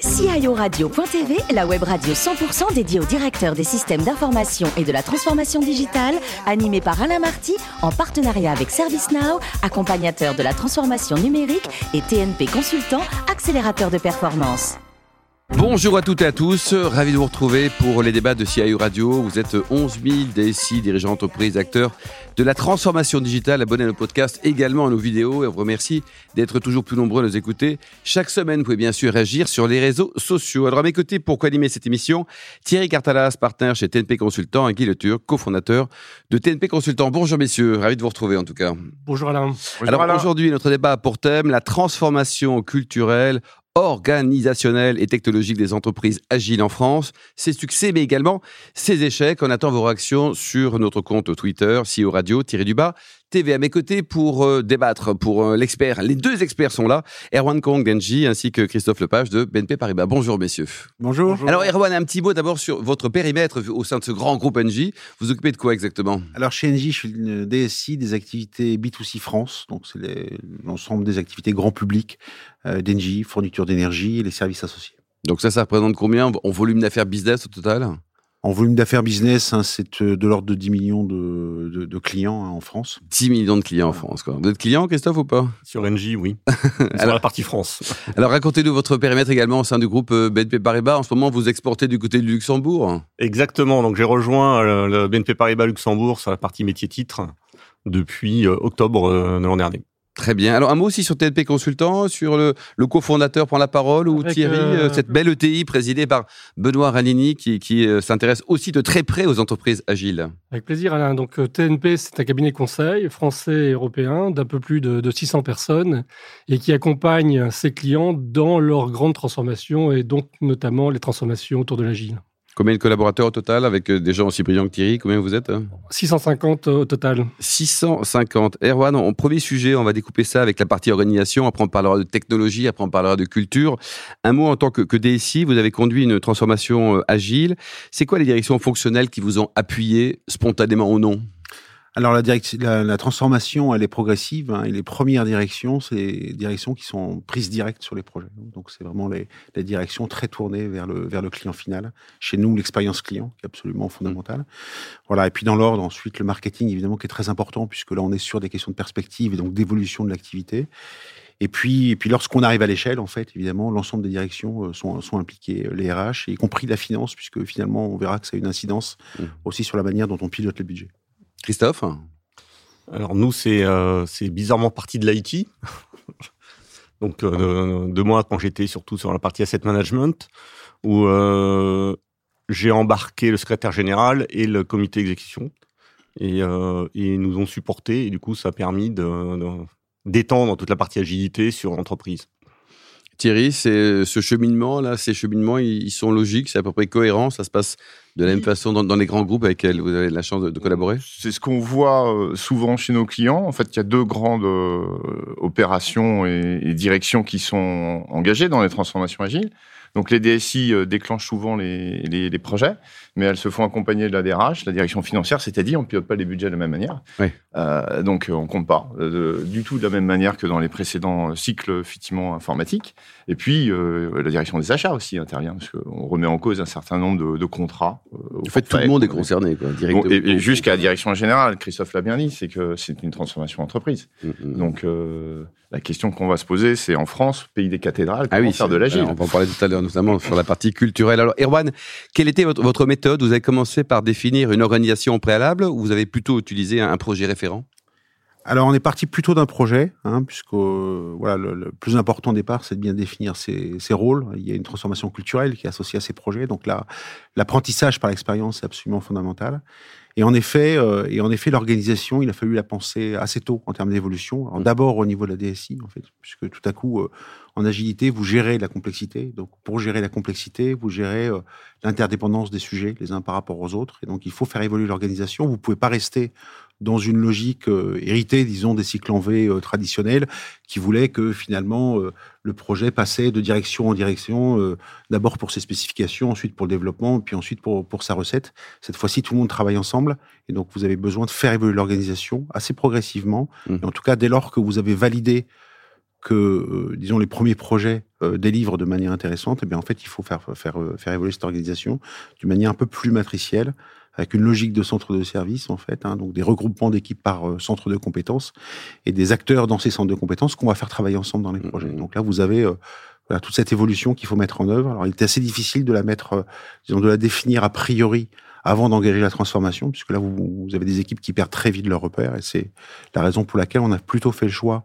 CIORadio.tv, la web radio 100% dédiée aux directeurs des systèmes d'information et de la transformation digitale, animée par Alain Marty, en partenariat avec ServiceNow, accompagnateur de la transformation numérique, et TNP Consultant, accélérateur de performance. Bonjour à toutes et à tous, ravi de vous retrouver pour les débats de CIO Radio. Vous êtes 11 000 DSI, dirigeants d'entreprise, acteurs de la transformation digitale. Abonnez à nos podcasts, également à nos vidéos et on vous remercie d'être toujours plus nombreux à nous écouter. Chaque semaine, vous pouvez bien sûr réagir sur les réseaux sociaux. Alors à mes côtés, pour co-animer cette émission, Thierry Cartalas, partenaire chez TNP Consultant et Guy Le Turc, cofondateur de TNP Consultant. Bonjour messieurs, ravi de vous retrouver en tout cas. Bonjour Alain. Alors aujourd'hui, notre débat a pour thème la transformation culturelle organisationnelle et technologique des entreprises agiles en France, ses succès, mais également ses échecs. On attend vos réactions sur notre compte Twitter, CEO Radio, tiré du bas, TV à mes côtés pour euh, débattre, pour euh, l'expert. Les deux experts sont là, Erwan Kong d'Engie ainsi que Christophe Lepage de BNP Paribas. Bonjour messieurs. Bonjour. Alors Erwan, un petit mot d'abord sur votre périmètre au sein de ce grand groupe Engie. Vous occupez de quoi exactement? Alors chez Engie, je suis une DSI des activités B2C France, donc c'est l'ensemble des activités grand public euh, fourniture d'énergie et les services associés. Donc ça, ça représente combien? En volume d'affaires business au total? En volume d'affaires business, hein, c'est euh, de l'ordre de 10 millions de, de, clients hein, en France. 10 millions de clients en France. Quoi. Vous êtes client, Christophe, ou pas? Sur NJ, oui. Sur la partie France. alors, racontez-nous votre périmètre également au sein du groupe euh, BNP Paribas. En ce moment, vous exportez du côté du Luxembourg. Exactement. Donc, j'ai rejoint euh, le BNP Paribas Luxembourg sur la partie métier-titre depuis octobre de l'an dernier. Très bien. Alors un mot aussi sur TNP Consultant, sur le, le cofondateur prend la parole ou Thierry, euh, euh, cette belle ETI présidée par Benoît Ranini qui, euh, s'intéresse aussi de très près aux entreprises agiles. Avec plaisir Alain. Donc TNP c'est un cabinet conseil français et européen d'un peu plus de, de, 600 personnes et qui accompagne ses clients dans leur grande transformation et donc notamment les transformations autour de l'agile. Combien de collaborateurs au total avec euh, des gens aussi brillants que Thierry? Combien vous êtes 650 hein au total. 650. Erwan, en premier sujet, on va découper ça avec la partie organisation. Après, on parlera de technologie. Après, on parlera de culture. Un mot en tant que, que DSI, vous avez conduit une transformation euh, agile. C'est quoi les directions fonctionnelles qui vous ont appuyé spontanément ou non? Alors la, la, la, transformation, elle est progressive. Hein, et les premières directions, c'est les directions qui sont prises directes sur les projets. Donc c'est vraiment les, les, directions très tournées vers le, vers le client final. Chez nous, l'expérience client, qui est absolument fondamentale. Voilà. Et puis dans l'ordre, ensuite, le marketing, évidemment, qui est très important, puisque là, on est sur des questions de perspective et donc d'évolution de l'activité. Et puis, et puis lorsqu'on arrive à l'échelle, en fait, évidemment, l'ensemble des directions euh, sont, sont impliquées, euh, les RH, y compris la finance, puisque finalement, on verra que ça a une incidence mmh. aussi sur la manière dont on pilote le budget. Christophe Alors nous, c'est euh, bizarrement parti de l'IT. Donc euh, de, moi, quand j'étais surtout sur la partie asset management, où euh, j'ai embarqué le secrétaire général et le comité d'exécution. Et, euh, et, nous ont supporté. Et du coup, ça a permis d'étendre toute la partie agilité sur l'entreprise. Thierry, c'est ce cheminement là, ces cheminements, ils sont logiques, c'est à peu près cohérent, ça se passe de la même façon dans, les grands groupes avec lesquels vous avez la chance de, collaborer? C'est ce qu'on voit euh, souvent chez nos clients. En fait, il y a deux grandes euh, opérations et, directions qui sont engagées dans les transformations agiles. Donc les DSI euh, déclenchent souvent les, les, projets, mais elles se font accompagner de la DRH, la direction financière, c'est-à-dire on ne pilote pas les budgets de la même manière. Oui. Euh, donc on compte pas du tout de la même manière que dans les précédents cycles effectivement informatiques. Et puis euh, la direction des achats aussi intervient parce qu'on remet en cause un certain nombre de, de contrats. en fait, tout le monde est concerné, quoi, directement. Bon, et, jusqu'à la direction générale, Christophe l'a bien dit, c'est que c'est une transformation entreprise. Mm, mm. Donc la question qu'on va se poser, c'est en France, pays des cathédrales, ah comment ah oui, faire de l'agile On va en parler tout à l'heure, notamment sur la partie culturelle. Alors, Erwan, quelle était votre, votre méthode Vous avez commencé par définir une organisation préalable ou vous avez plutôt utilisé un, projet référent? Alors on est parti plutôt d'un projet, hein, puisque euh, voilà le, plus important au départ, c'est de bien définir ses, ses, rôles. Il y a une transformation culturelle qui est associée à ces projets, donc là l'apprentissage par l'expérience est absolument fondamental. Et en effet, euh, et en effet, l'organisation, il a fallu la penser assez tôt en termes d'évolution. Mmh. D'abord au niveau de la DSI, en fait, puisque tout à coup, euh, en agilité, vous gérez la complexité. Donc, pour gérer la complexité, vous gérez euh, l'interdépendance des sujets les uns par rapport aux autres. Et donc, il faut faire évoluer l'organisation. Vous pouvez pas rester dans une logique euh, héritée, disons, des cycles en V euh, traditionnels, qui voulaient que finalement euh, le projet passait de direction en direction, d'abord pour ses spécifications, ensuite pour le développement, puis ensuite pour, pour sa recette. Cette fois-ci, tout le monde travaille ensemble, et donc vous avez besoin de faire évoluer l'organisation assez progressivement. Mmh. Et en tout cas, dès lors que vous avez validé que, euh, disons, les premiers projets euh, délivrent de manière intéressante, et eh bien en fait, il faut faire, faire, faire évoluer cette organisation d'une manière un peu plus matricielle, avec une logique de centre de service, en fait, hein, donc des regroupements d'équipes par centre de compétences et des acteurs dans ces centres de compétences qu'on va faire travailler ensemble dans les projets. Mmh, mmh. Donc là, vous avez voilà, toute cette évolution qu'il faut mettre en œuvre. Alors, il est assez difficile de la mettre, disons, de la définir a priori avant d'engager la transformation, puisque là, vous, vous, avez des équipes qui perdent très vite leur repère, et c'est la raison pour laquelle on a plutôt fait le choix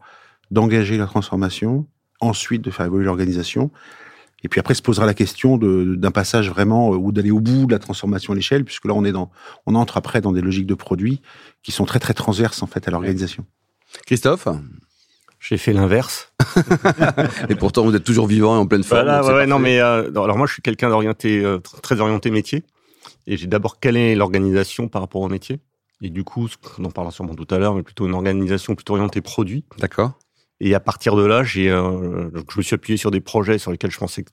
d'engager la transformation, ensuite de faire évoluer l'organisation, et puis après se posera la question d'un passage vraiment euh, ou d'aller au bout de la transformation à l'échelle, puisque là on est dans, on entre après dans des logiques de produits qui sont très très transverses en fait à l'organisation. Christophe, j'ai fait l'inverse. et pourtant, vous êtes toujours vivant et en pleine forme. Voilà, ouais, non, mais euh, alors moi, je suis quelqu'un d'orienté, euh, très orienté métier. Et j'ai d'abord calé l'organisation par rapport au métier. Et du coup, on en parlera sûrement tout à l'heure, mais plutôt une organisation plutôt orientée produit. D'accord. Et à partir de là, j'ai, euh, je me suis appuyé sur des projets sur lesquels je pensais que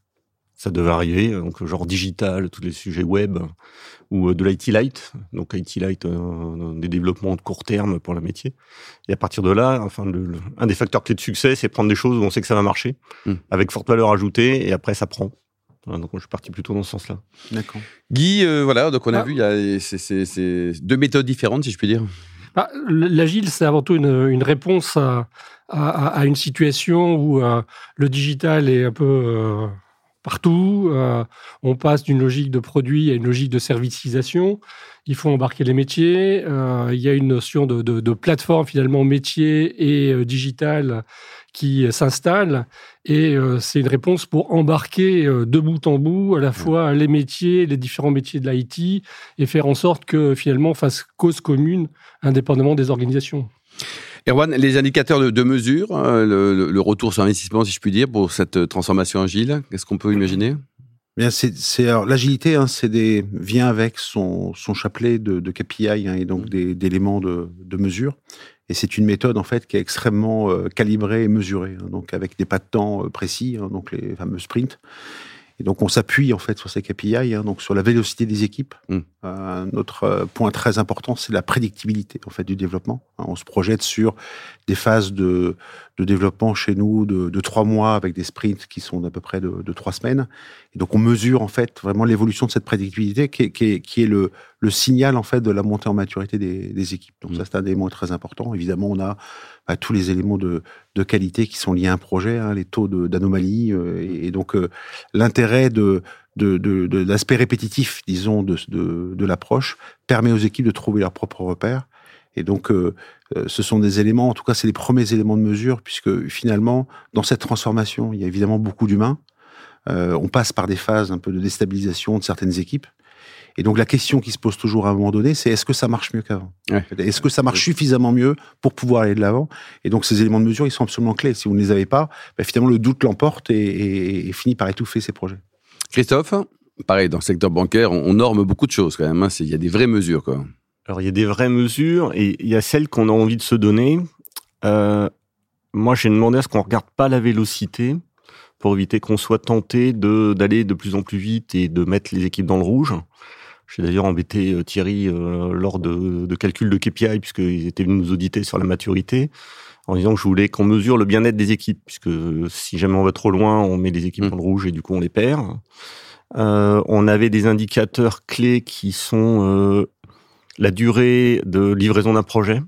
ça devait arriver, donc genre digital, tous les sujets web, ou euh, de l'IT Light, donc IT Light, euh, des développements de court terme pour le métier. Et à partir de là, enfin, le, un des facteurs clés de succès, c'est prendre des choses où on sait que ça va marcher, hmm. avec forte valeur ajoutée, et après ça prend donc je suis parti plutôt dans ce sens-là. D'accord. Guy, euh, voilà, donc on a ah. vu, il y a ces, deux méthodes différentes, si je puis dire. Bah, L'agile, c'est avant tout une, réponse à, une situation où euh, le digital est un peu euh, partout. on passe d'une logique de produit à une logique de servicisation. Il faut embarquer les métiers. il y a une notion de, de plateforme finalement métier et digital qui s'installe et euh, c'est une réponse pour embarquer euh, de bout en bout à la fois les métiers, les différents métiers de l'IT et faire en sorte que finalement on fasse cause commune indépendamment des organisations. Erwan, les indicateurs de, mesure, euh, le, retour sur investissement, si je puis dire, pour cette transformation agile, qu'est-ce qu'on peut imaginer? Bien, c'est, l'agilité, hein, c'est des vient avec son, son chapelet de, de KPI hein, et donc mmh. d'éléments de, de mesure. Et c'est une méthode en fait qui est extrêmement euh, calibrée et mesurée, hein, donc avec des pas de temps euh, précis, hein, donc les fameux sprints. Et donc on s'appuie en fait sur ces KPI, hein, donc sur la vélocité des équipes. Mmh. Euh, notre point très important, c'est la prédictibilité en fait du développement. on se projette sur des phases de, de développement chez nous de, de, trois mois avec des sprints qui sont d'à peu près de, trois semaines. Et donc on mesure en fait vraiment l'évolution de cette prédictibilité qui est, qui est, qui est le, le, signal en fait de la montée en maturité des, des équipes. Donc mmh. ça c'est un élément très important. Évidemment on a bah, tous les éléments de, de, qualité qui sont liés à un projet, hein, les taux d'anomalie euh, et, donc euh, l'intérêt de de, de, de l'aspect répétitif, disons, de, de, de l'approche, permet aux équipes de trouver leurs propres repères. Et donc, euh, euh, ce sont des éléments, en tout cas, c'est les premiers éléments de mesure, puisque finalement, dans cette transformation, il y a évidemment beaucoup d'humains. Euh, on passe par des phases un peu de déstabilisation de certaines équipes. Et donc la question qui se pose toujours à un moment donné, c'est est-ce que ça marche mieux qu'avant Est-ce que ça marche suffisamment mieux pour pouvoir aller de l'avant? Et donc ces éléments de mesure, ils sont absolument clés. Si vous ne les avez pas, ben, finalement le doute l'emporte et, et, finit par étouffer ces projets. Christophe, pareil, dans le secteur bancaire, on, norme beaucoup de choses quand même. Hein. Il y a des vraies mesures. Quoi. Alors il y a des vraies mesures et il y a celles qu'on a envie de se donner. Euh, moi, j'ai demandé à ce qu'on regarde pas la vélocité pour éviter qu'on soit tenté de d'aller de plus en plus vite et de mettre les équipes dans le rouge. J'ai d'ailleurs embêté euh, Thierry euh, lors de, de calculs de KPI puisqu'ils étaient venus nous auditer sur la maturité en disant que je voulais qu'on mesure le bien-être des équipes puisque si jamais on va trop loin, on met les équipes mmh. dans le rouge et du coup on les perd. Euh, on avait des indicateurs clés qui sont euh, la durée de livraison d'un projet.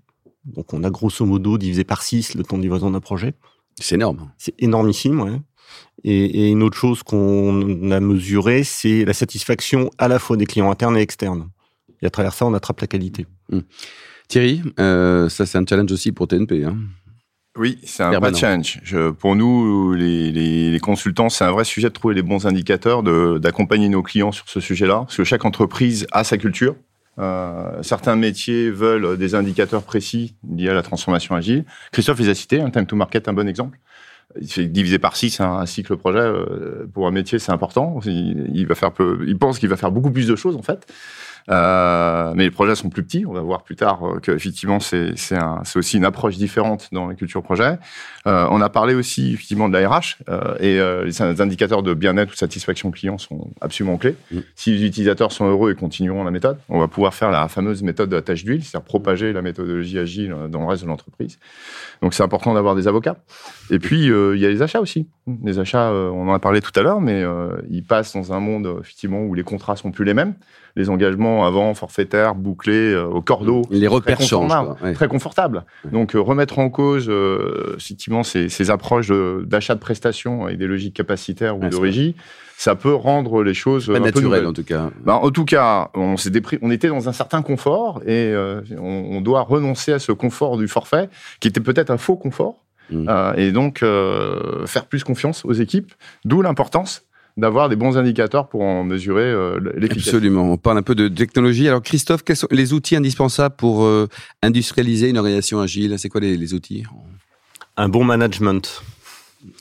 Donc on a grosso modo divisé par 6 le temps de livraison d'un projet. C'est énorme. C'est énormissime, ouais. Et, une autre chose qu'on a mesuré, c'est la satisfaction à la fois des clients internes et externes. Et à travers ça, on attrape la qualité. Hmm. Thierry, euh, ça c'est un challenge aussi pour TNP. Hein. Oui, c'est un vrai challenge. pour nous, les, les consultants, c'est un vrai sujet de trouver les bons indicateurs, d'accompagner nos clients sur ce sujet-là, parce que chaque entreprise a sa culture. Euh, certains métiers veulent des indicateurs précis liés à la transformation agile. Christophe les a cités, un time to market, un bon exemple. Diviser par 6 un, cycle projet euh, pour un métier, c'est important. Il, va faire peu, il pense qu'il va faire beaucoup plus de choses en fait. Euh, mais les projets sont plus petits. On va voir plus tard euh, qu'effectivement, c'est aussi une approche différente dans la culture projet. Euh, on a parlé aussi effectivement de la RH et les indicateurs de bien-être ou de satisfaction client sont absolument clés. Mm. Si les utilisateurs sont heureux et continueront la méthode, on va pouvoir faire la fameuse méthode de la tâche d'huile, c'est-à-dire propager la méthodologie agile dans le reste de l'entreprise. Donc c'est important d'avoir des avocats. Et puis il y a les achats aussi. Les achats, on en a parlé tout à l'heure, mais ils passent dans un monde effectivement où les contrats sont plus les mêmes. Les engagements avant forfaitaires, bouclés euh, au cordeau, Les repères très changent. confortables, quoi. Ouais. très confortable. Donc euh, remettre en cause euh, effectivement ces, ces approches d'achat de, prestations et des logiques capacitaires ou de régie, ça peut rendre les choses Pas un naturel en tout cas. Ben, en tout cas, on, s'est dépri- on était dans un certain confort et euh, on, on doit renoncer à ce confort du forfait, qui était peut-être un faux confort, Mm. euh, et donc euh, faire plus confiance aux équipes, d'où l'importance d'avoir des bons indicateurs pour en mesurer euh, l'efficacité. Absolument. On parle un peu de technologie. Alors Christophe, quels sont les outils indispensables pour euh, industrialiser une organisation agile? C'est quoi les, les outils? Un bon management.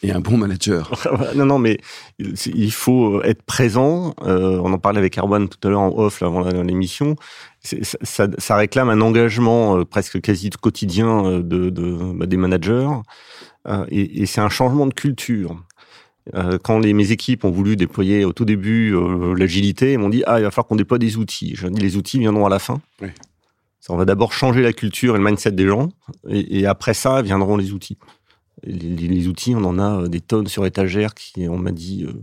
Et un bon manager. non, non, mais il faut être présent. Euh, on en parlait avec Erwan tout à l'heure en off, là, avant l'émission. Ça, ça, ça réclame un engagement euh, presque quasi quotidien de, de- bah, des managers. Euh, et et c'est un changement de culture. Euh, quand les, mes équipes ont voulu déployer au tout début euh, l'agilité, ils m'ont dit ah il va falloir qu'on déploie des outils. Je dis les outils viendront à la fin. Oui. Ça, on va d'abord changer la culture et le mindset des gens, et, et après ça viendront les outils. Les, les- les outils, on en a euh, des tonnes sur étagère qui, on m'a dit, euh,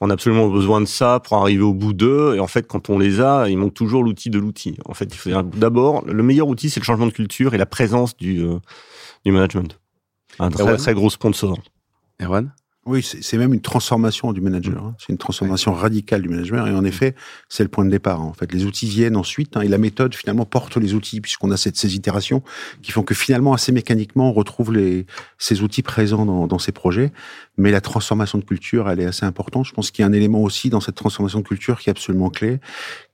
on a absolument besoin de ça pour arriver au bout d'eux. Et en fait, quand on les a, il manque toujours l'outil de l'outil. En fait, il faut d'abord, le meilleur outil, c'est le changement de culture et la présence du, euh, du management. Un très, très gros sponsor. Erwan? Oui, c'est même une transformation du manager. hein. C'est une transformation radicale du manager. Et en effet, c'est le point de départ. En fait, les outils viennent ensuite, hein, et la méthode finalement porte les outils, puisqu'on a cette, ces itérations qui font que finalement, assez mécaniquement, on retrouve les, ces outils présents dans, dans ces projets. Mais la transformation de culture, elle est assez importante. Je pense qu'il y a un élément aussi dans cette transformation de culture qui est absolument clé,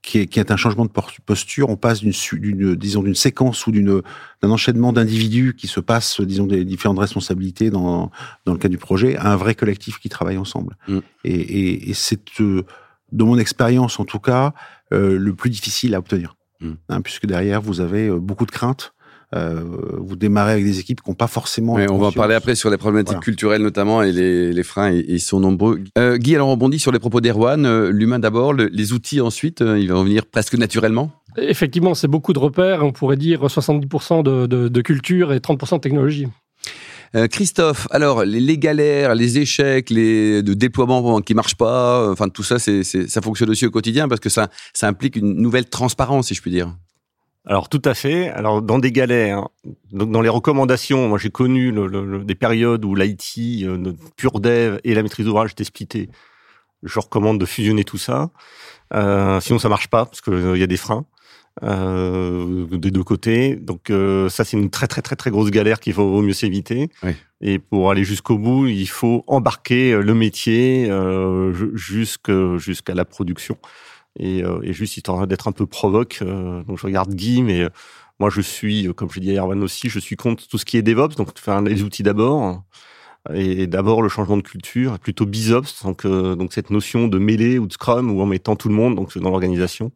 qui est, qui est un changement de posture. On passe d'une, disons, d'une séquence ou d'une, d'un enchaînement d'individus qui se passent, disons, des différentes responsabilités dans, dans le cas du projet, à un vrai collectif qui travaille ensemble. Mm. Et, et, et c'est, euh, de mon expérience en tout cas, euh, le plus difficile à obtenir. Mm. Hein, puisque derrière, vous avez euh, beaucoup de craintes. Euh, vous démarrez avec des équipes qui n'ont pas forcément... Ouais, on va en parler après sur les problématiques Voilà. culturelles notamment et les, les freins, et- ils sont nombreux. Euh, Guy, alors on rebondit sur les propos d'Erwan, euh, l'humain d'abord, le- les outils ensuite, euh, il va revenir presque naturellement. Effectivement, c'est beaucoup de repères. On pourrait dire 70% de, de- de culture et 30% de technologie. Christophe, alors les, les galères, les échecs, les de déploiement qui marchent pas, enfin tout ça, c'est- ça fonctionne aussi au quotidien parce que ça, ça implique une nouvelle transparence, si je puis dire. Alors tout à fait. Alors dans des galères, donc dans les recommandations, moi j'ai connu le- le- le- des périodes où l'IT, euh, notre pur dev et la maîtrise d'ouvrage étaient splittés. Je recommande de fusionner tout ça. Euh, sinon ça marche pas parce qu'il y a des freins euh, des deux côtés. Donc euh, ça c'est une très très très très grosse galère qu'il vaut mieux s'éviter. Oui. Et pour aller jusqu'au bout, il faut embarquer euh, le métier euh, jusqu'à la production. Et, euh, et juste histoire d'être un peu provoque. euh, donc je regarde Guy, mais euh, moi je suis, comme je dis à Erwan aussi, je suis contre tout ce qui est DevOps, donc faire les outils d'abord. Et d'abord le changement de culture, plutôt BizOps, donc, euh, donc cette notion de mêlée ou de Scrum, où en mettant tout le monde donc dans l'organisation,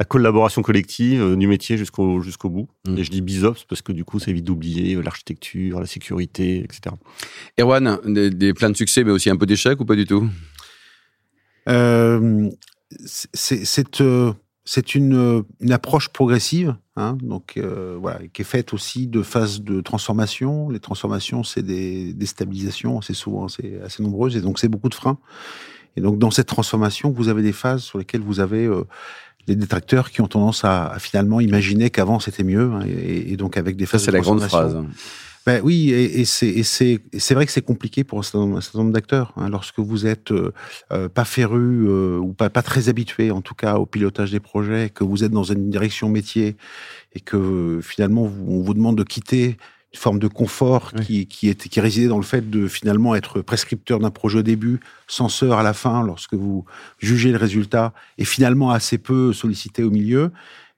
la collaboration collective euh, du métier jusqu'au jusqu'au bout. Mm. Et je dis BizOps parce que du coup ça évite d'oublier euh, l'architecture, la sécurité, etc. Erwan, des, des plein de succès, mais aussi un peu d'échecs ou pas du tout? Euh, c'est c'est euh, une, euh, une approche progressive, hein, donc euh, voilà, qui est faite aussi de phases de transformation. Les transformations, c'est des déstabilisations, c'est souvent assez, assez nombreuses, et donc c'est beaucoup de freins. Et donc dans cette transformation, vous avez des phases sur lesquelles vous avez euh, des détracteurs qui ont tendance à, à finalement imaginer qu'avant c'était mieux, hein, et, et donc avec des phases c'est la grande phrase. Ben oui, et, et c'est vrai que c'est compliqué pour un certain nombre, d'acteurs. hein, lorsque vous êtes euh, euh, pas féru euh, ou pas pas très habitué, en tout cas, au pilotage des projets, que vous êtes dans une direction métier et que finalement vous- on vous demande de quitter une forme de confort Oui. qui qui est qui résidait dans le fait de finalement être prescripteur d'un projet au début, censeur à la fin lorsque vous jugez le résultat et finalement assez peu sollicité au milieu.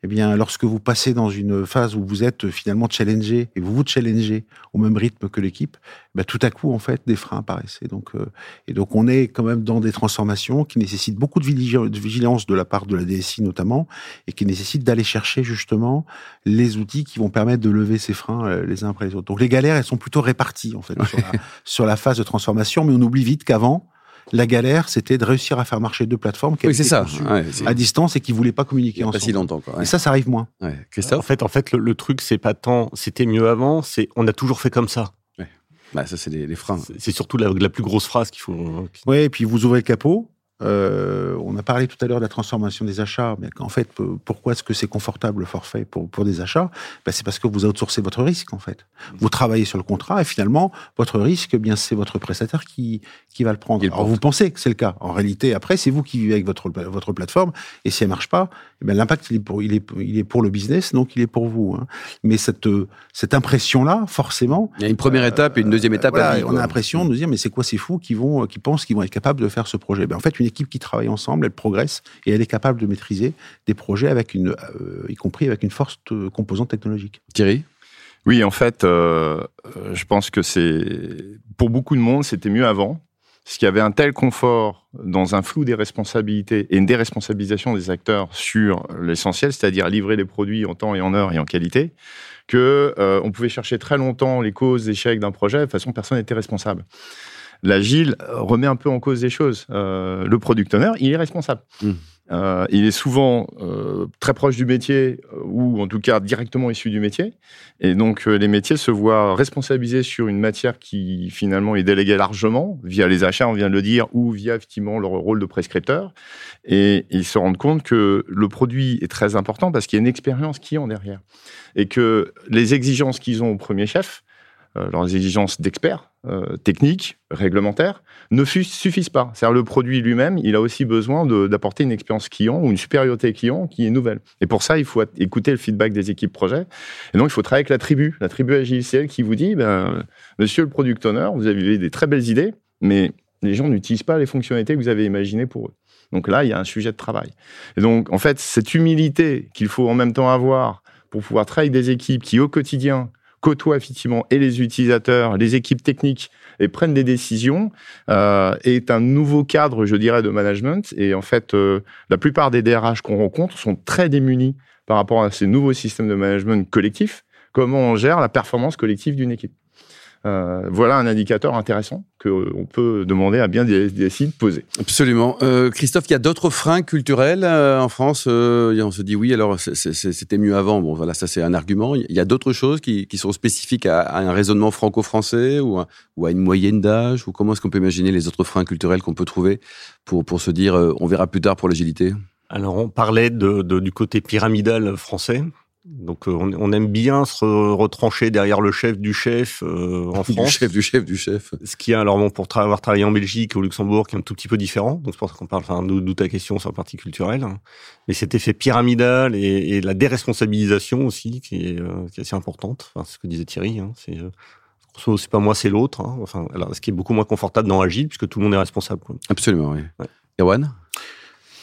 Eh bien, lorsque vous passez dans une phase où vous êtes finalement challengé et vous vous challengez au même rythme que l'équipe, ben, tout à coup, en fait, des freins apparaissent. Et donc, euh, et donc, on est quand même dans des transformations qui nécessitent beaucoup de vigilance de la part de la DSI notamment, et qui nécessitent d'aller chercher justement les outils qui vont permettre de lever ces freins euh, les uns après les autres. Donc, les galères, elles sont plutôt réparties en fait sur, la, sur la phase de transformation, mais on oublie vite qu'avant, la galère, c'était de réussir à faire marcher deux plateformes qui oui, c'est ça. à distance et qui voulaient pas communiquer ensemble. Pas si longtemps. Quoi, Et ça, ça arrive moins. Christophe. En fait, en fait, le, truc, c'est pas tant, c'était mieux avant, c'est on a toujours fait comme ça. Bah, ça, c'est les, freins. C'est surtout la, la, plus grosse phrase qu'il faut. Oui, et puis vous ouvrez le capot, euh, on a parlé tout à l'heure de la transformation des achats, mais en fait, pourquoi est-ce que c'est confortable le forfait pour, pour des achats? Ben, C'est parce que vous outsourcez votre risque, en fait. Vous travaillez sur le contrat et finalement, votre risque, eh bien c'est votre prestataire qui, qui va le prendre. Alors, vous pensez que c'est le cas. En réalité, après, c'est vous qui vivez avec votre, votre plateforme et si elle marche pas, eh ben, l'impact, il, est pour, il, est, il est pour le business, donc il est pour vous. Hein. Mais cette, cette impression-là, forcément... Il y a une première étape et une deuxième étape à On a l'impression de dire, mais c'est quoi ces fous qui, vont, qui pensent qu'ils vont être capables de faire ce projet? Ben, En fait, une équipe qui travaille ensemble, elle progresse et elle est capable de maîtriser des projets avec une, euh, y compris avec une forte composante technologique. Thierry? Oui, en fait, euh, je pense que c'est pour beaucoup de monde, c'était mieux avant. Parce qu'il y avait un tel confort dans un flou des responsabilités et une déresponsabilisation des acteurs sur l'essentiel, c'est-à-dire livrer les produits en temps et en heure et en qualité, que euh, on pouvait chercher très longtemps les causes d'échec d'un projet. De toute façon, personne n'était responsable l'agile remet un peu en cause des choses. Euh, le product owner, il est responsable. Hmm. Euh, il est souvent euh, très proche du métier ou en tout cas directement issu du métier. Et donc les métiers se voient responsabilisés sur une matière qui finalement est déléguée largement via les achats, on vient de le dire, ou via effectivement leur rôle de prescripteur. Et ils se rendent compte que le produit est très important parce qu'il y a une expérience qui est en derrière. Et que les exigences qu'ils ont au premier chef, leurs exigences d'experts, euh, techniques, réglementaires, ne suffisent pas. C'est-à-dire le produit lui-même, il a aussi besoin d'apporter une expérience client ou une supériorité client qui est nouvelle. Et pour ça, il faut écouter le feedback des équipes projet. Et donc, il faut travailler avec la tribu, la tribu elle qui vous dit, ben, monsieur le product owner, vous avez des très belles idées, mais les gens n'utilisent pas les fonctionnalités que vous avez imaginées pour eux. Donc là, il y a un sujet de travail. Et donc, en fait, cette humilité qu'il faut en même temps avoir pour pouvoir travailler avec des équipes qui, au quotidien, côtoient effectivement et les utilisateurs, les équipes techniques et prennent des décisions euh, est un nouveau cadre, je dirais, de management. Et en fait, euh, la plupart des DRH qu'on rencontre sont très démunis par rapport à ces nouveaux systèmes de management collectif. Comment on gère la performance collective d'une équipe? Euh, voilà un indicateur intéressant qu'on peut demander à bien des, des de poser. Absolument. Euh, Christophe, il y a d'autres freins culturels euh, en France. on se dit oui, alors c'était mieux avant. Bon, voilà, ça c'est un argument. Il y a d'autres choses qui, sont spécifiques à, un raisonnement franco-français ou, ou, à une moyenne d'âge? Ou comment est-ce qu'on peut imaginer les autres freins culturels qu'on peut trouver pour pour se dire on verra plus tard pour l'agilité? Alors on parlait de, du côté pyramidal français. Donc euh, on, aime bien se retrancher derrière le chef du chef euh, en France. Du chef du chef du chef. Ce qui est alors bon pour avoir travaillé en Belgique au Luxembourg qui est un tout petit peu différent. Donc c'est pour ça qu'on parle, enfin d'où ta question sur la partie culturelle. Mais cet effet pyramidal et, la déresponsabilisation aussi qui est, euh, assez importante. Enfin, c'est ce que disait Thierry. Hein, c'est c'est pas moi, c'est l'autre. Hein. Enfin, alors, ce qui est beaucoup moins confortable dans Agile puisque tout le monde est responsable. Absolument, oui. Erwan?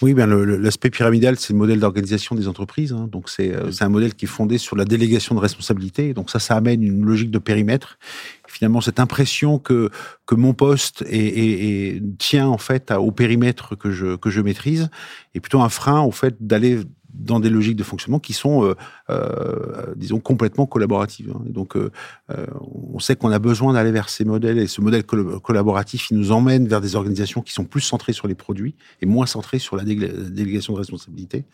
Oui, bien l'aspect pyramidal, c'est le modèle d'organisation des entreprises. Hein. donc euh, c'est un modèle qui est fondé sur la délégation de responsabilité. Donc ça, ça amène une logique de périmètre. Finalement, cette impression que que mon poste est, tient en fait au périmètre que je que je maîtrise, est plutôt un frein au fait d'aller dans des logiques de fonctionnement qui sont, euh, euh, disons, complètement collaboratives. Hein. Et donc, euh, euh, on sait qu'on a besoin d'aller vers ces modèles, et ce modèle collaboratif, il nous emmène vers des organisations qui sont plus centrées sur les produits et moins centrées sur la délégation de responsabilité.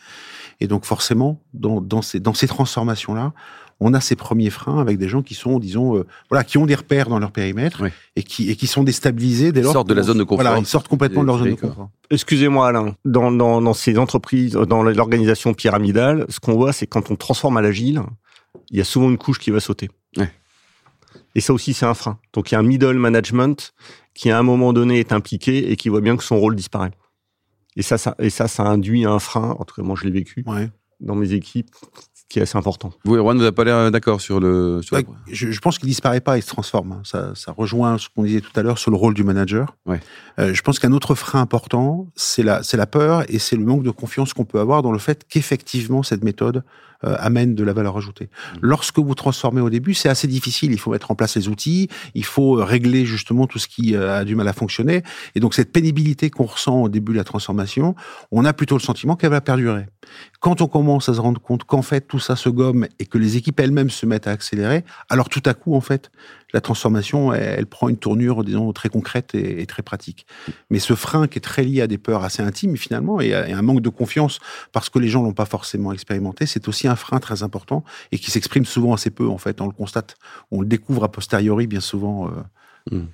Et donc, forcément, dans, dans ces, dans ces transformations-là, on a ces premiers freins avec des gens qui sont, disons, euh, voilà, qui ont des repères dans leur périmètre et qui et qui sont déstabilisés dès lors. Ils sortent de la zone de confort. Voilà, ils sortent complètement de leur zone de confort. Excusez-moi Alain, dans, dans, dans ces entreprises, dans l'organisation pyramidale, ce qu'on voit, c'est quand on transforme à l'agile, il y a souvent une couche qui va sauter. Et ça aussi, c'est un frein. Donc il y a un middle management qui à un moment donné est impliqué et qui voit bien que son rôle disparaît. Et ça, ça et ça, ça induit un frein. En tout cas, moi, je l'ai vécu dans mes équipes qui est assez important. Vous, Erwan, vous n'avez pas l'air d'accord sur le. Sur je, je, pense qu'il disparaît pas, il se transforme. Hein. Ça, ça rejoint ce qu'on disait tout à l'heure sur le rôle du manager. Ouais. Euh, je pense qu'un autre frein important, c'est la, c'est la peur et c'est le manque de confiance qu'on peut avoir dans le fait qu'effectivement cette méthode euh, amène de la valeur ajoutée. Mmh. Lorsque vous transformez au début, c'est assez difficile. Il faut mettre en place les outils, il faut euh, régler justement tout ce qui euh, a du mal à fonctionner. Et donc cette pénibilité qu'on ressent au début de la transformation, on a plutôt le sentiment qu'elle va perdurer. Quand on commence à se rendre compte qu'en fait tout ça se gomme et que les équipes elles-mêmes se mettent à accélérer, alors tout à coup en fait la transformation, elle, prend une tournure, disons, très concrète et, très pratique. Mais ce frein qui est très lié à des peurs assez intimes, finalement, et à, un manque de confiance, parce que les gens l'ont pas forcément expérimenté, c'est aussi un frein très important et qui s'exprime souvent assez peu, en fait. On le constate, on le découvre a posteriori, bien souvent. Euh... Mmh.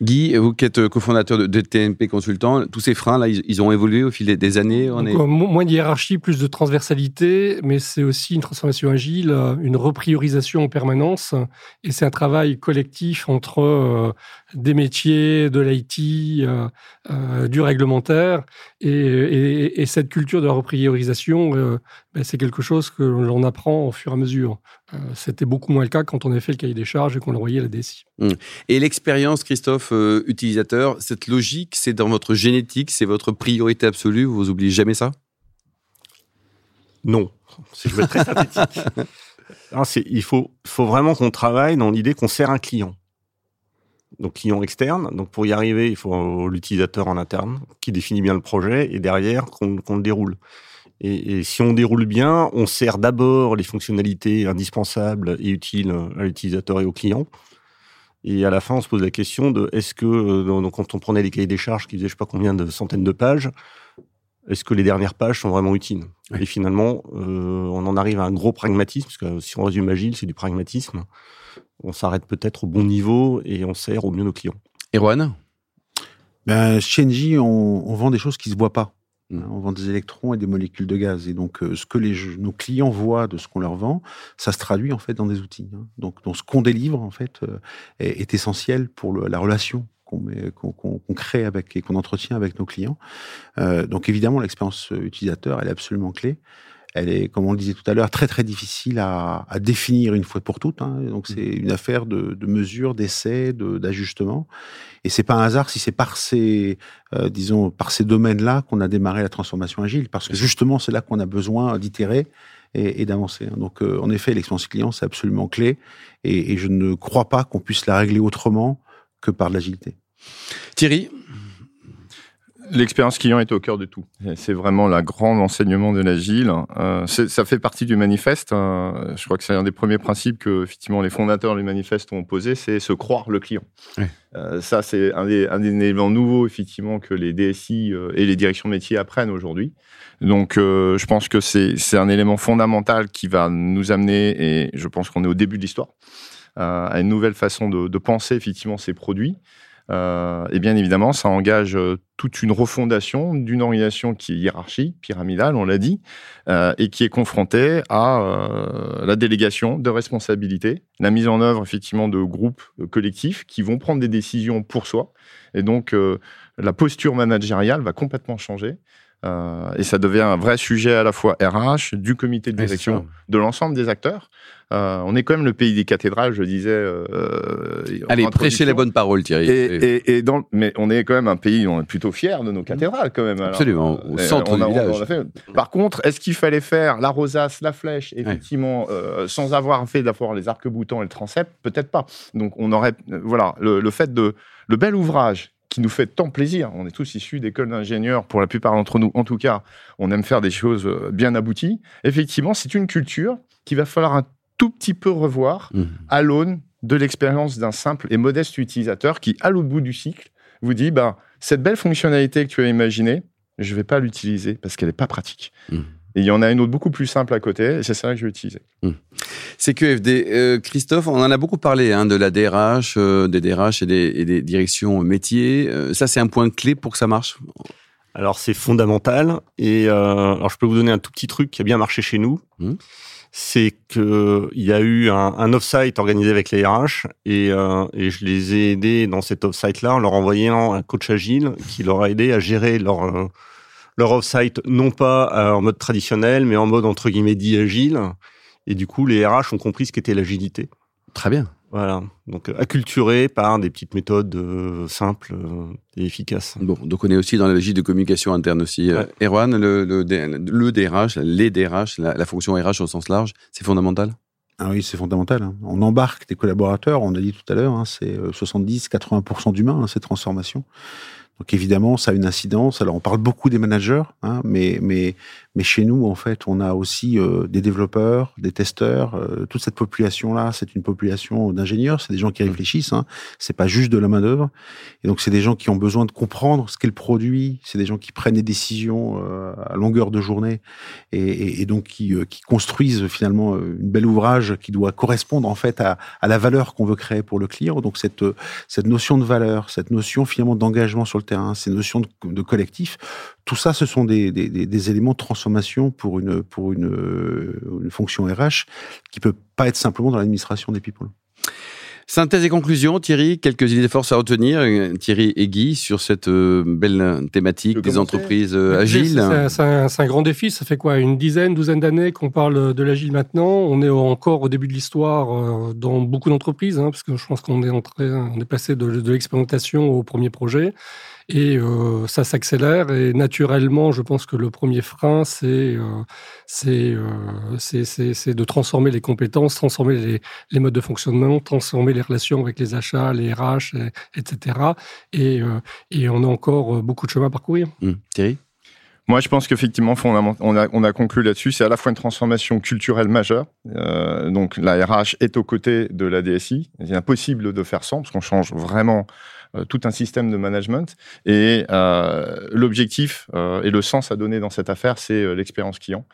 Guy, vous qui êtes cofondateur de, de, TNP Consultant, tous ces freins-là, ils, ils, ont évolué au fil des années on est... Moins de hiérarchie, plus de transversalité, mais c'est aussi une transformation agile, une repriorisation en permanence, et c'est un travail collectif entre euh, des métiers, de l'IT, euh, euh, du réglementaire, et, et, et, cette culture de la repriorisation, euh, ben c'est quelque chose que l'on apprend au fur et à mesure. Euh, C'était beaucoup moins le cas quand on avait fait le cahier des charges et qu'on l'envoyait à la DSI. Mmh. Et l'expérience, Christophe, euh, utilisateur, cette logique, c'est dans votre génétique, c'est votre priorité absolue, vous oubliez jamais ça? Non, si je veux être très synthétique. non, il faut, faut vraiment qu'on travaille dans l'idée qu'on sert un client donc client externe. Donc pour y arriver, il faut l'utilisateur en interne qui définit bien le projet et derrière qu'on qu le déroule. Et, et, si on déroule bien, on sert d'abord les fonctionnalités indispensables et utiles à l'utilisateur et au client. Et à la fin, on se pose la question de est-ce que, euh, donc, quand on prenait les cahiers des charges qui faisaient je sais pas combien de centaines de pages, est-ce que les dernières pages sont vraiment utiles? Oui. Et finalement, euh, on en arrive à un gros pragmatisme, parce que si on résume agile, c'est du pragmatisme. On s'arrête peut-être au bon niveau et on sert au mieux nos clients. Erwan? Ben, Chez Engie, on, on vend des choses qui se voient pas. On vend des électrons et des molécules de gaz. Et donc, euh, ce que nos clients voient de ce qu'on leur vend, ça se traduit en fait dans des outils. Hein. Donc, ce qu'on délivre en fait euh, est, essentiel pour la relation qu'on qu qu crée avec et qu'on entretient avec nos clients. Euh, donc, évidemment, l'expérience utilisateur, elle est absolument clé elle est, comme on le disait tout à l'heure, très très difficile à, à, définir une fois pour toutes. Hein. Donc c'est une affaire de, de mesure, d'essai, d'ajustement. Et c'est pas un hasard si c'est par ces, euh, disons, par ces domaines-là qu'on a démarré la transformation agile, parce que justement c'est là qu'on a besoin d'itérer et, et d'avancer. Donc euh, en effet, l'expérience client c'est absolument clé, et, et je ne crois pas qu'on puisse la régler autrement que par l'agilité. Thierry, L'expérience client est au cœur de tout. C'est vraiment la grande enseignement de l'agile. Euh, ça fait partie du manifeste. Euh, je crois que c'est un des premiers principes que effectivement les fondateurs du manifeste ont posé, c'est se croire le client. Oui. Euh, ça, c'est un des, un des éléments nouveaux effectivement que les DSI euh, et les directions de métier apprennent aujourd'hui. Donc, je pense que c'est un élément fondamental qui va nous amener, et je pense qu'on est au début de l'histoire, à une nouvelle façon de, de penser effectivement ces produits. Euh, et bien évidemment, ça engage euh, toute une refondation d'une organisation qui est hiérarchique, pyramidale, on l'a dit, euh, et qui est confrontée à la délégation de responsabilités, la mise en œuvre effectivement de groupes collectifs qui vont prendre des décisions pour soi. Et donc, la posture managériale va complètement changer. Euh, et ça devient un vrai sujet à la fois RH, du comité de direction, de l'ensemble des acteurs. Euh, on est quand même le pays des cathédrales, je disais. Euh, Allez, prêchez les bonnes paroles, Thierry. Et, et, et dans, mais on est quand même un pays, on est plutôt fier de nos cathédrales, quand même. Alors, Absolument, au centre a, du village. On a fait... Par contre, est-ce qu'il fallait faire la rosace, la flèche, effectivement, ouais. euh, sans avoir fait d'avoir les arcs-boutants et le transept? Peut-être pas. Donc, on aurait, voilà, le, le fait de, le bel ouvrage qui nous fait tant plaisir. On est tous issus d'écoles d'ingénieurs, pour la plupart d'entre nous. En tout cas, on aime faire des choses euh, bien abouties. Effectivement, c'est une culture qu'il va falloir un tout petit peu revoir mmh. à l'aune de l'expérience d'un simple et modeste utilisateur qui, à l'autre bout du cycle, vous dit bah, cette belle fonctionnalité que tu as imaginée, je ne vais pas l'utiliser parce qu'elle n'est pas pratique. Mmh. Et il y en a une autre beaucoup plus simple à côté, et c'est ça que je vais utiliser. Mmh. CQFD, euh, Christophe, on en a beaucoup parlé hein, de la DRH, euh, des DRH et des, et des, directions métiers. Euh, ça, c'est un point clé pour que ça marche? Alors, c'est fondamental. Et euh, alors, je peux vous donner un tout petit truc qui a bien marché chez nous. Mmh. C'est qu'il y a eu un, un off-site organisé avec les RH et, euh, et, je les ai aidés dans cet off-site-là en leur envoyant un coach agile qui leur a aidé à gérer leur euh, leur off-site non pas en mode traditionnel, mais en mode entre guillemets dit agile. Et du coup, les RH ont compris ce qu'était l'agilité. Très bien. Voilà, donc acculturé par des petites méthodes simples et efficaces. Bon, donc on est aussi dans la logique de communication interne aussi. Ouais. Erwan, le, le, le, DRH, les DRH, la, la fonction RH au sens large, c'est fondamental? Ah oui, c'est fondamental. Hein. On embarque des collaborateurs, on a dit tout à l'heure, hein, c'est 70-80% d'humains, hein, ces transformations. Donc évidemment, ça a une incidence. Alors on parle beaucoup des managers, hein, mais, mais, mais chez nous, en fait, on a aussi euh, des développeurs, des testeurs. Euh, toute cette population-là, c'est une population d'ingénieurs. C'est des gens qui mmh. réfléchissent. Hein. C'est pas juste de la main d'œuvre. Et donc c'est des gens qui ont besoin de comprendre ce qu'est le produit. C'est des gens qui prennent des décisions euh, à longueur de journée et, et, et donc qui, qui, construisent finalement une belle ouvrage qui doit correspondre en fait à, à la valeur qu'on veut créer pour le client. Donc cette cette notion de valeur, cette notion finalement d'engagement sur le terrain, ces notions de, de, collectif, tout ça, ce sont des, des, des, éléments de transformation pour une, pour une, une fonction RH qui peut pas être simplement dans l'administration des people. Synthèse et conclusion, Thierry, quelques idées de force à retenir, Thierry et Guy, sur cette euh, belle thématique des entreprises euh, agiles. C'est un, un, grand défi. Ça fait quoi Une dizaine, douzaine d'années qu'on parle de l'agile maintenant. On est encore au début de l'histoire euh, dans beaucoup d'entreprises, hein, parce que je pense qu'on est entré, on est passé de, de l'expérimentation au premier projet et euh, ça s'accélère et naturellement je pense que le premier frein c'est euh, euh, c'est de transformer les compétences transformer les, les, modes de fonctionnement transformer les relations avec les achats les RH et, etc et, et on a encore beaucoup de chemin à parcourir mmh. Thierry? Moi, je pense qu'effectivement, on a, on a conclu là-dessus, c'est à la fois une transformation culturelle majeure. Euh, donc, la RH est aux côtés de la DSI. C'est impossible de faire sans, parce qu'on change vraiment euh, tout un système de management. Et euh, l'objectif euh, et le sens à donner dans cette affaire, c'est l'expérience client.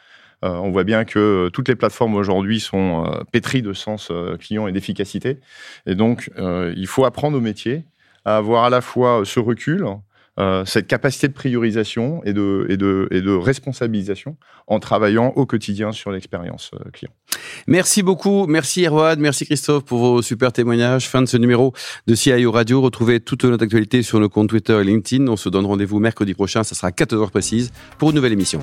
on voit bien que toutes les plateformes aujourd'hui sont pétries de sens client et d'efficacité. Et donc, il faut apprendre au métier à avoir à la fois ce recul, euh, cette capacité de priorisation et de, et, de, et de responsabilisation en travaillant au quotidien sur l'expérience euh, client. Merci beaucoup, merci Erwan, merci Christophe pour vos super témoignages. Fin de ce numéro de CIO Radio. Retrouvez toute notre actualité sur nos comptes Twitter et LinkedIn. On se donne rendez-vous mercredi prochain, ça sera à 14h précise pour une nouvelle émission.